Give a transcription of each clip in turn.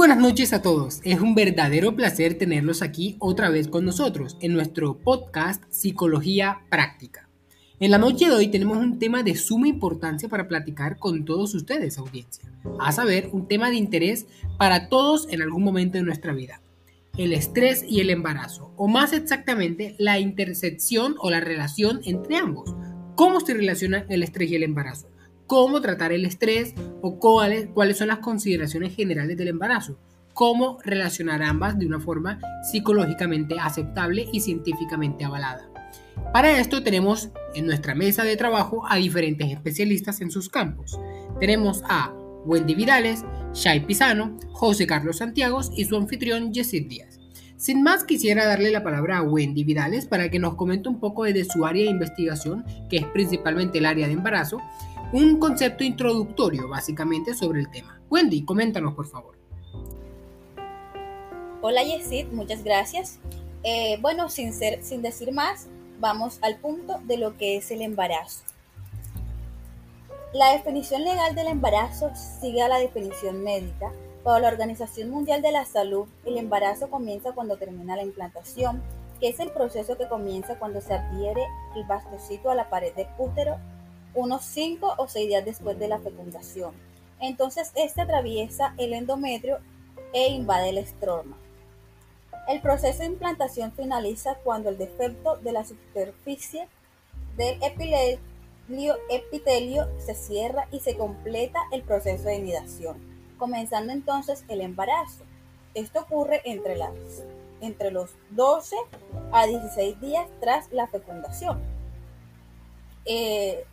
buenas noches a todos. Es un verdadero placer tenerlos aquí otra vez con nosotros en nuestro podcast Psicología Práctica. En la noche de hoy tenemos un tema de suma importancia para platicar con todos ustedes, audiencia. A saber, un tema de interés para todos en algún momento de nuestra vida. El estrés y el embarazo, o más exactamente, la intersección o la relación entre ambos. ¿Cómo se relaciona el estrés y el embarazo? Cómo tratar el estrés o cuáles, cuáles son las consideraciones generales del embarazo, cómo relacionar ambas de una forma psicológicamente aceptable y científicamente avalada. Para esto tenemos en nuestra mesa de trabajo a diferentes especialistas en sus campos. Tenemos a Wendy Vidales, Shai Pisano, José Carlos Santiago y su anfitrión Jessit Díaz. Sin más, quisiera darle la palabra a Wendy Vidales para que nos comente un poco de su área de investigación, que es principalmente el área de embarazo, un concepto introductorio básicamente sobre el tema. Wendy, coméntanos por favor. Hola Yesid, muchas gracias. Eh, bueno, sin, ser, sin decir más, vamos al punto de lo que es el embarazo. La definición legal del embarazo sigue a la definición médica. Para la Organización Mundial de la Salud, el embarazo comienza cuando termina la implantación, que es el proceso que comienza cuando se adhiere el bastocito a la pared del útero unos 5 o 6 días después de la fecundación. Entonces, este atraviesa el endometrio e invade el estroma. El proceso de implantación finaliza cuando el defecto de la superficie del epitelio, epitelio se cierra y se completa el proceso de nidación, comenzando entonces el embarazo. Esto ocurre entre, los 12 a 16 días tras la fecundación. Eh,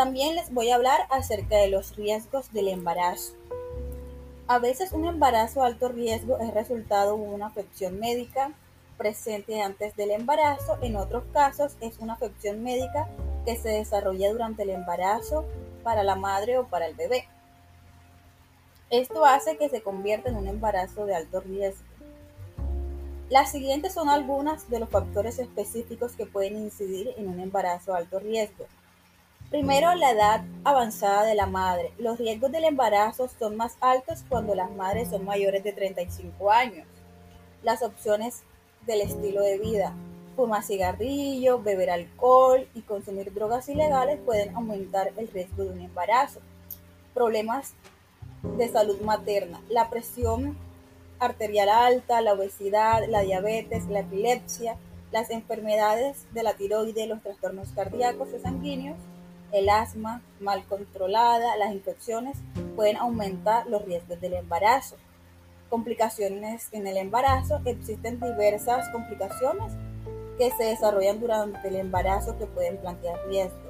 también les voy a hablar acerca de los riesgos del embarazo. A veces un embarazo alto riesgo es resultado de una afección médica presente antes del embarazo, en otros casos es una afección médica que se desarrolla durante el embarazo para la madre o para el bebé. Esto hace que se convierta en un embarazo de alto riesgo. Las siguientes son algunas de los factores específicos que pueden incidir en un embarazo de alto riesgo. Primero, la edad avanzada de la madre. Los riesgos del embarazo son más altos cuando las madres son mayores de 35 años. Las opciones del estilo de vida. Fumar cigarrillo, beber alcohol y consumir drogas ilegales pueden aumentar el riesgo de un embarazo. Problemas de salud materna. La presión arterial alta, la obesidad, la diabetes, la epilepsia, las enfermedades de la tiroides, los trastornos cardíacos o sanguíneos, el asma mal controlada, las infecciones pueden aumentar los riesgos del embarazo. Complicaciones en el embarazo. Existen diversas complicaciones que se desarrollan durante el embarazo que pueden plantear riesgos.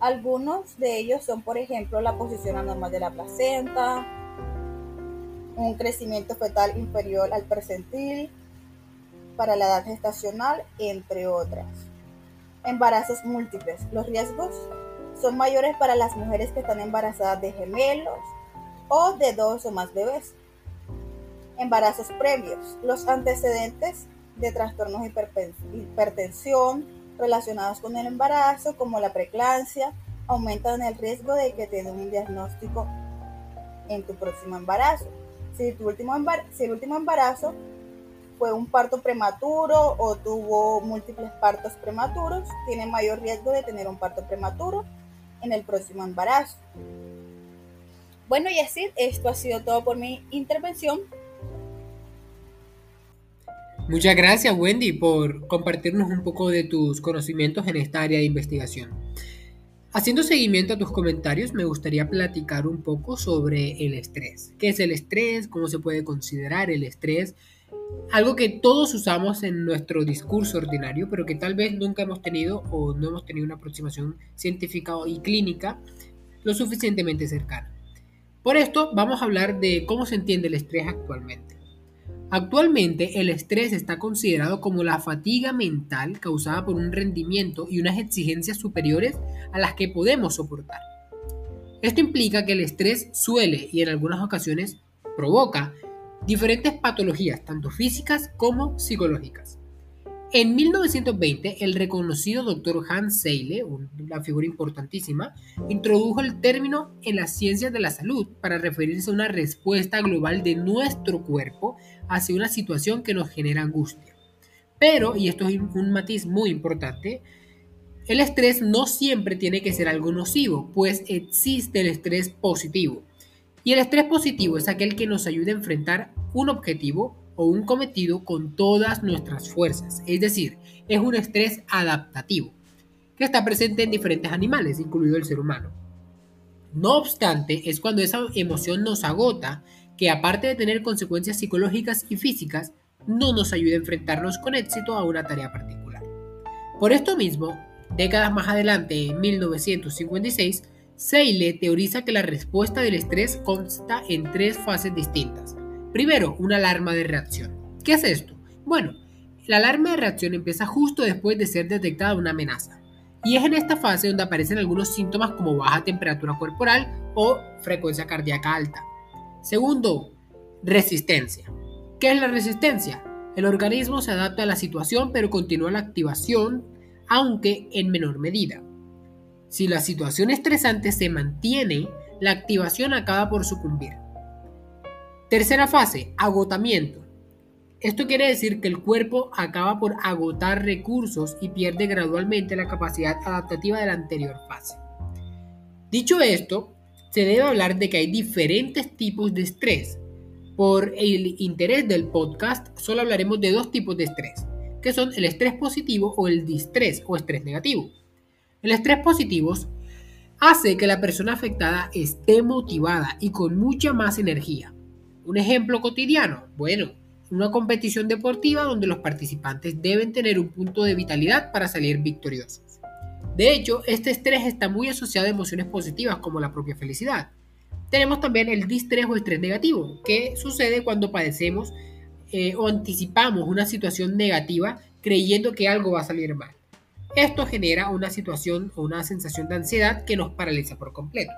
Algunos de ellos son, por ejemplo, la posición anormal de la placenta, un crecimiento fetal inferior al percentil para la edad gestacional, entre otras. Embarazos múltiples. Los riesgos son mayores para las mujeres que están embarazadas de gemelos o de dos o más bebés. Embarazos previos. Los antecedentes de trastornos de hipertensión relacionados con el embarazo, como la preeclampsia, aumentan el riesgo de que tengas un diagnóstico en tu próximo embarazo. Si, tu último si el último embarazo fue un parto prematuro o tuvo múltiples partos prematuros, tiene mayor riesgo de tener un parto prematuro en el próximo embarazo. Bueno, y así, esto ha sido todo por mi intervención. Muchas gracias, Wendy, por compartirnos un poco de tus conocimientos en esta área de investigación. Haciendo seguimiento a tus comentarios, me gustaría platicar un poco sobre el estrés. ¿Qué es el estrés? ¿Cómo se puede considerar el estrés? Algo que todos usamos en nuestro discurso ordinario, pero que tal vez nunca hemos tenido o no hemos tenido una aproximación científica y clínica lo suficientemente cercana. Por esto vamos a hablar de cómo se entiende el estrés actualmente. Actualmente el estrés está considerado como la fatiga mental causada por un rendimiento y unas exigencias superiores a las que podemos soportar. Esto implica que el estrés suele y en algunas ocasiones provoca diferentes patologías, tanto físicas como psicológicas. En 1920, el reconocido doctor Hans Seyle, una figura importantísima, introdujo el término en las ciencias de la salud para referirse a una respuesta global de nuestro cuerpo hacia una situación que nos genera angustia. Pero, y esto es un matiz muy importante, el estrés no siempre tiene que ser algo nocivo, pues existe el estrés positivo. Y el estrés positivo es aquel que nos ayuda a enfrentar un objetivo o un cometido con todas nuestras fuerzas, es decir, es un estrés adaptativo, que está presente en diferentes animales, incluido el ser humano. No obstante, es cuando esa emoción nos agota que aparte de tener consecuencias psicológicas y físicas, no nos ayuda a enfrentarnos con éxito a una tarea particular. Por esto mismo, décadas más adelante, en 1956, Seyle teoriza que la respuesta del estrés consta en tres fases distintas. Primero, una alarma de reacción. ¿Qué es esto? Bueno, la alarma de reacción empieza justo después de ser detectada una amenaza. Y es en esta fase donde aparecen algunos síntomas como baja temperatura corporal o frecuencia cardíaca alta. Segundo, resistencia. ¿Qué es la resistencia? El organismo se adapta a la situación pero continúa la activación, aunque en menor medida. Si la situación estresante se mantiene, la activación acaba por sucumbir. Tercera fase, agotamiento. Esto quiere decir que el cuerpo acaba por agotar recursos y pierde gradualmente la capacidad adaptativa de la anterior fase. Dicho esto, se debe hablar de que hay diferentes tipos de estrés. Por el interés del podcast, solo hablaremos de dos tipos de estrés, que son el estrés positivo o el distrés o estrés negativo. El estrés positivo hace que la persona afectada esté motivada y con mucha más energía. Un ejemplo cotidiano, bueno, una competición deportiva donde los participantes deben tener un punto de vitalidad para salir victoriosos. De hecho, este estrés está muy asociado a emociones positivas como la propia felicidad. Tenemos también el distrés o estrés negativo, que sucede cuando padecemos eh, o anticipamos una situación negativa creyendo que algo va a salir mal. Esto genera una situación o una sensación de ansiedad que nos paraliza por completo.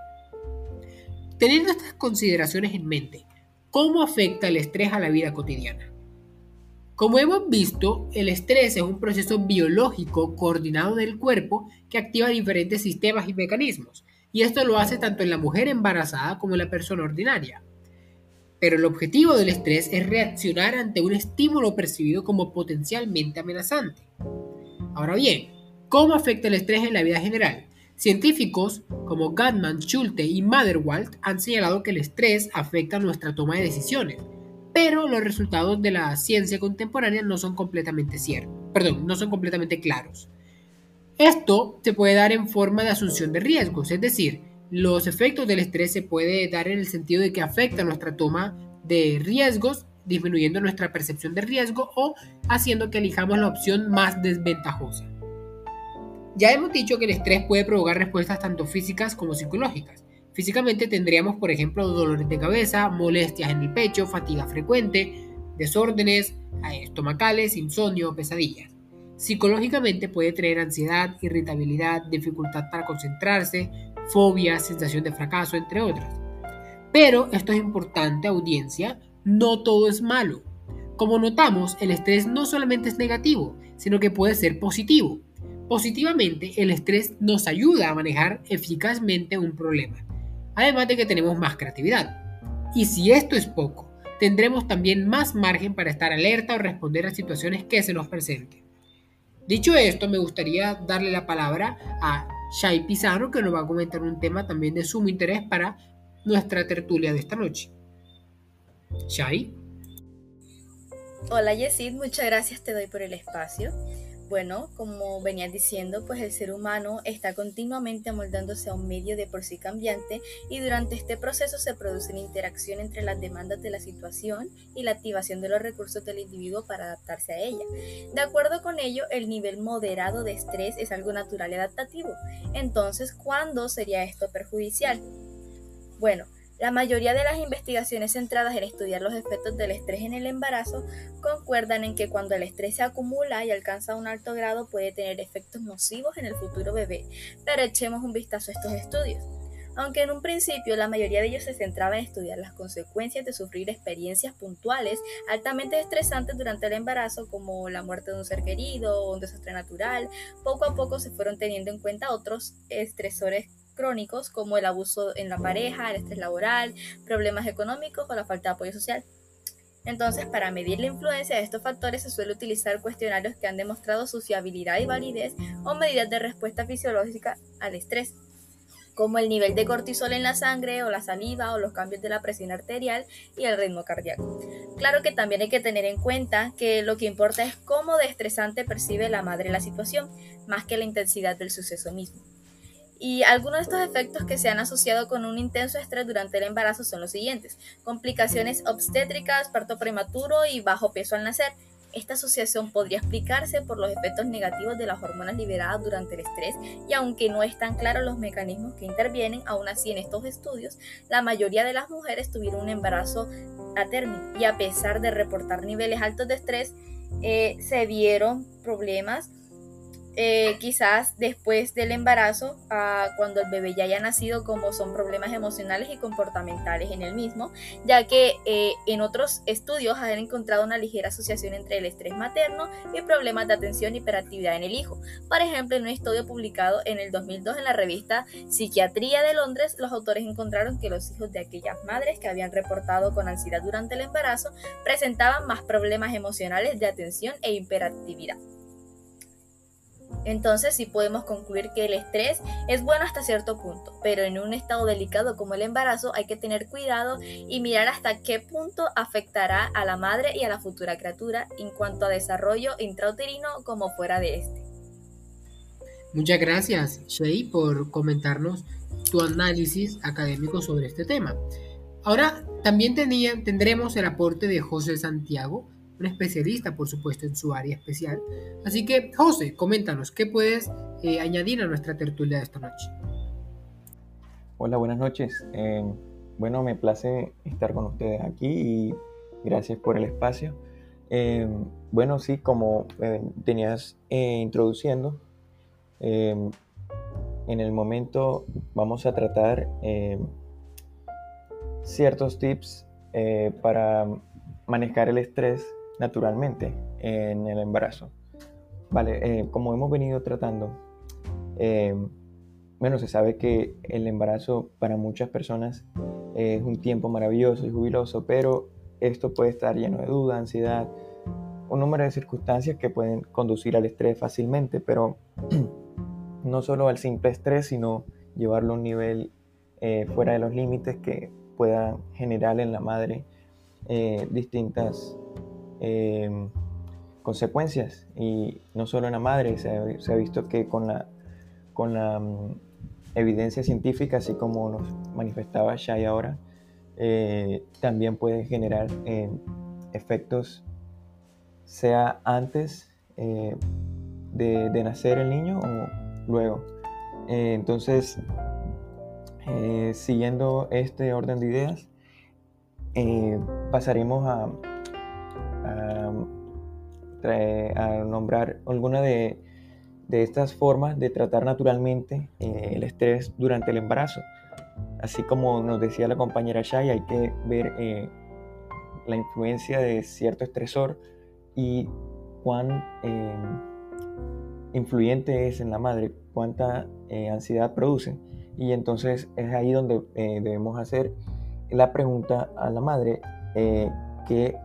Teniendo estas consideraciones en mente, ¿Cómo afecta el estrés a la vida cotidiana? Como hemos visto, el estrés es un proceso biológico coordinado del cuerpo que activa diferentes sistemas y mecanismos, y esto lo hace tanto en la mujer embarazada como en la persona ordinaria. Pero el objetivo del estrés es reaccionar ante un estímulo percibido como potencialmente amenazante. Ahora bien, ¿cómo afecta el estrés en la vida general? Científicos como Gatman, Schulte y Maderwald han señalado que el estrés afecta nuestra toma de decisiones, pero los resultados de la ciencia contemporánea no son completamente ciertos, perdón, no son completamente claros. Esto se puede dar en forma de asunción de riesgos, es decir, los efectos del estrés se puede dar en el sentido de que afecta nuestra toma de riesgos, disminuyendo nuestra percepción de riesgo o haciendo que elijamos la opción más desventajosa. Ya hemos dicho que el estrés puede provocar respuestas tanto físicas como psicológicas. Físicamente tendríamos, por ejemplo, dolores de cabeza, molestias en el pecho, fatiga frecuente, desórdenes eh, estomacales, insomnio, pesadillas. Psicológicamente puede traer ansiedad, irritabilidad, dificultad para concentrarse, fobia, sensación de fracaso, entre otras. Pero esto es importante, audiencia, no todo es malo. Como notamos, el estrés no solamente es negativo, sino que puede ser positivo. Positivamente, el estrés nos ayuda a manejar eficazmente un problema, además de que tenemos más creatividad. Y si esto es poco, tendremos también más margen para estar alerta o responder a situaciones que se nos presenten. Dicho esto, me gustaría darle la palabra a Shai Pizarro, que nos va a comentar un tema también de sumo interés para nuestra tertulia de esta noche. Shai. Hola Yesid, muchas gracias te doy por el espacio. Bueno, como venías diciendo, pues el ser humano está continuamente amoldándose a un medio de por sí cambiante y durante este proceso se produce una interacción entre las demandas de la situación y la activación de los recursos del individuo para adaptarse a ella. De acuerdo con ello, el nivel moderado de estrés es algo natural y adaptativo. Entonces, ¿cuándo sería esto perjudicial? Bueno, la mayoría de las investigaciones centradas en estudiar los efectos del estrés en el embarazo concuerdan en que cuando el estrés se acumula y alcanza un alto grado puede tener efectos nocivos en el futuro bebé, pero echemos un vistazo a estos estudios. Aunque en un principio la mayoría de ellos se centraba en estudiar las consecuencias de sufrir experiencias puntuales altamente estresantes durante el embarazo, como la muerte de un ser querido o un desastre natural, poco a poco se fueron teniendo en cuenta otros estresores crónicos como el abuso en la pareja, el estrés laboral, problemas económicos o la falta de apoyo social. Entonces, para medir la influencia de estos factores se suele utilizar cuestionarios que han demostrado su fiabilidad y validez o medidas de respuesta fisiológica al estrés, como el nivel de cortisol en la sangre o la saliva o los cambios de la presión arterial y el ritmo cardíaco. Claro que también hay que tener en cuenta que lo que importa es cómo de estresante percibe la madre la situación, más que la intensidad del suceso mismo. Y algunos de estos efectos que se han asociado con un intenso estrés durante el embarazo son los siguientes. Complicaciones obstétricas, parto prematuro y bajo peso al nacer. Esta asociación podría explicarse por los efectos negativos de las hormonas liberadas durante el estrés y aunque no están claros los mecanismos que intervienen, aún así en estos estudios la mayoría de las mujeres tuvieron un embarazo a término y a pesar de reportar niveles altos de estrés, eh, se vieron problemas eh, quizás después del embarazo, cuando el bebé ya haya nacido, como son problemas emocionales y comportamentales en el mismo, ya que eh, en otros estudios han encontrado una ligera asociación entre el estrés materno y problemas de atención y hiperactividad en el hijo. Por ejemplo, en un estudio publicado en el 2002 en la revista Psiquiatría de Londres, los autores encontraron que los hijos de aquellas madres que habían reportado con ansiedad durante el embarazo presentaban más problemas emocionales de atención e hiperactividad. Entonces sí podemos concluir que el estrés es bueno hasta cierto punto, pero en un estado delicado como el embarazo hay que tener cuidado y mirar hasta qué punto afectará a la madre y a la futura criatura en cuanto a desarrollo intrauterino como fuera de este. Muchas gracias, Shei, por comentarnos tu análisis académico sobre este tema. Ahora también tendremos el aporte de José Santiago, un especialista, por supuesto, en su área especial. Así que, José, coméntanos, ¿qué puedes eh, añadir a nuestra tertulia de esta noche? Hola, buenas noches. Eh, bueno, me place estar con ustedes aquí y gracias por el espacio. Eh, bueno, sí, como tenías introduciendo, en el momento vamos a tratar ciertos tips para manejar el estrés naturalmente en el embarazo. Vale, eh, como hemos venido tratando, eh, bueno, se sabe que el embarazo para muchas personas es un tiempo maravilloso y jubiloso, pero esto puede estar lleno de duda, ansiedad, un número de circunstancias que pueden conducir al estrés fácilmente, pero no solo al simple estrés, sino llevarlo a un nivel eh, fuera de los límites que pueda generar en la madre distintas Em, consecuencias y no solo en la madre, se ha, visto que con la, con la mm, evidencia científica, así como nos manifestaba Shai ahora, eh, también puede generar em, efectos, sea antes eh, de, nacer el niño o luego. Eh, entonces, siguiendo este orden de ideas, pasaremos a, a, nombrar alguna de, estas formas de tratar naturalmente eh, el estrés durante el embarazo. Así como nos decía la compañera Shai, hay que ver eh, la influencia de cierto estresor y cuán eh, influyente es en la madre, cuánta ansiedad produce. Y entonces es ahí donde debemos hacer la pregunta a la madre, ¿qué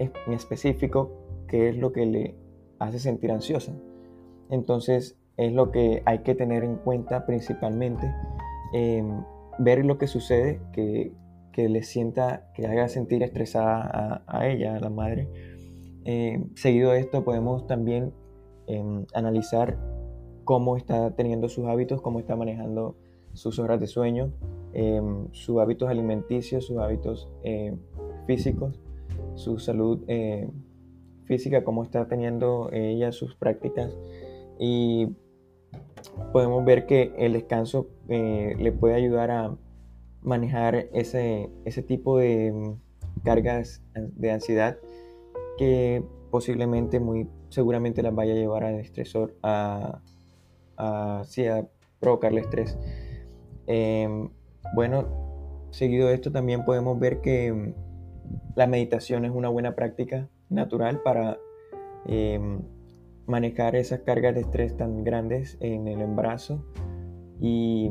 en específico qué es lo que le hace sentir ansiosa. Entonces es lo que hay que tener en cuenta principalmente, em, ver lo que sucede, que, que, le sienta, que haga sentir estresada a, ella, a la madre. Em, seguido de esto podemos también em, analizar cómo está teniendo sus hábitos, cómo está manejando sus horas de sueño, sus hábitos alimenticios, sus hábitos físicos su salud eh, física, cómo está teniendo ella sus prácticas y podemos ver que el descanso eh, le puede ayudar a manejar ese, ese tipo de mm, cargas de ansiedad que posiblemente, muy seguramente las vaya a llevar al estresor, a, a, a provocarle estrés. Em, bueno, seguido de esto también podemos ver que mm, la meditación es una buena práctica natural para em, manejar esas cargas de estrés tan grandes en el embarazo y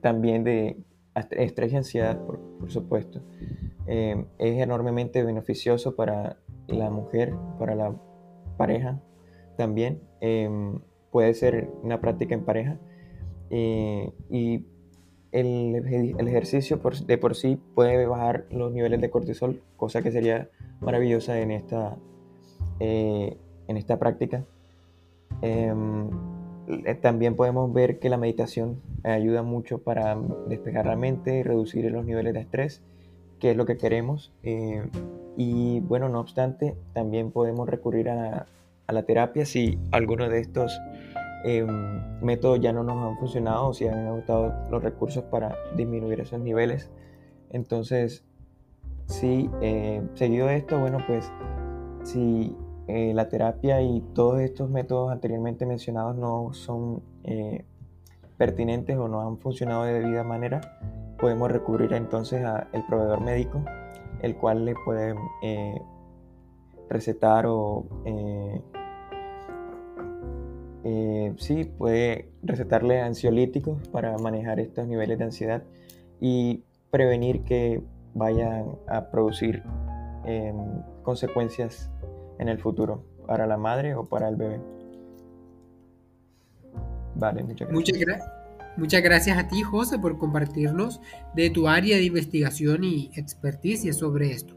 también de estrés y ansiedad, por, supuesto. Em, es enormemente beneficioso para la mujer, para la pareja también. Em, puede ser una práctica en pareja. Eh, y el, ejercicio de por sí puede bajar los niveles de cortisol, cosa que sería maravillosa en esta, eh, en esta práctica. Em, eh, también podemos ver que la meditación ayuda mucho para despejar la mente y reducir los niveles de estrés, que es lo que queremos. Eh, y bueno, no obstante, también podemos recurrir a, a la terapia si alguno de estos eh, métodos ya no nos han funcionado o si han agotado los recursos para disminuir esos niveles. Entonces, si eh, seguido de esto, bueno, pues si eh, la terapia y todos estos métodos anteriormente mencionados no son eh, pertinentes o no han funcionado de debida manera, podemos recurrir entonces al proveedor médico, el cual le puede recetar o sí, puede recetarle ansiolíticos para manejar estos niveles de ansiedad y prevenir que vayan a producir em, consecuencias en el futuro para la madre o para el bebé. Vale, muchas gracias. Muchas, gracias a ti, José, por compartirnos de tu área de investigación y experticia sobre esto.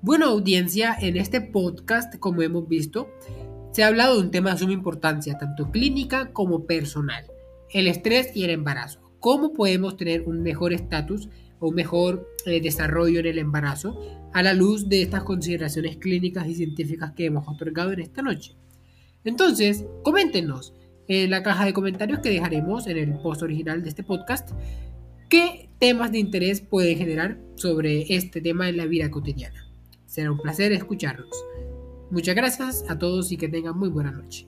Bueno, audiencia, en este podcast, como hemos visto, se ha hablado de un tema de suma importancia, tanto clínica como personal, el estrés y el embarazo. ¿Cómo podemos tener un mejor estatus o un mejor eh, desarrollo en el embarazo a la luz de estas consideraciones clínicas y científicas que hemos otorgado en esta noche? Entonces, coméntenos en la caja de comentarios que dejaremos en el post original de este podcast qué temas de interés pueden generar sobre este tema en la vida cotidiana. Será un placer escucharlos. Muchas gracias a todos y que tengan muy buena noche.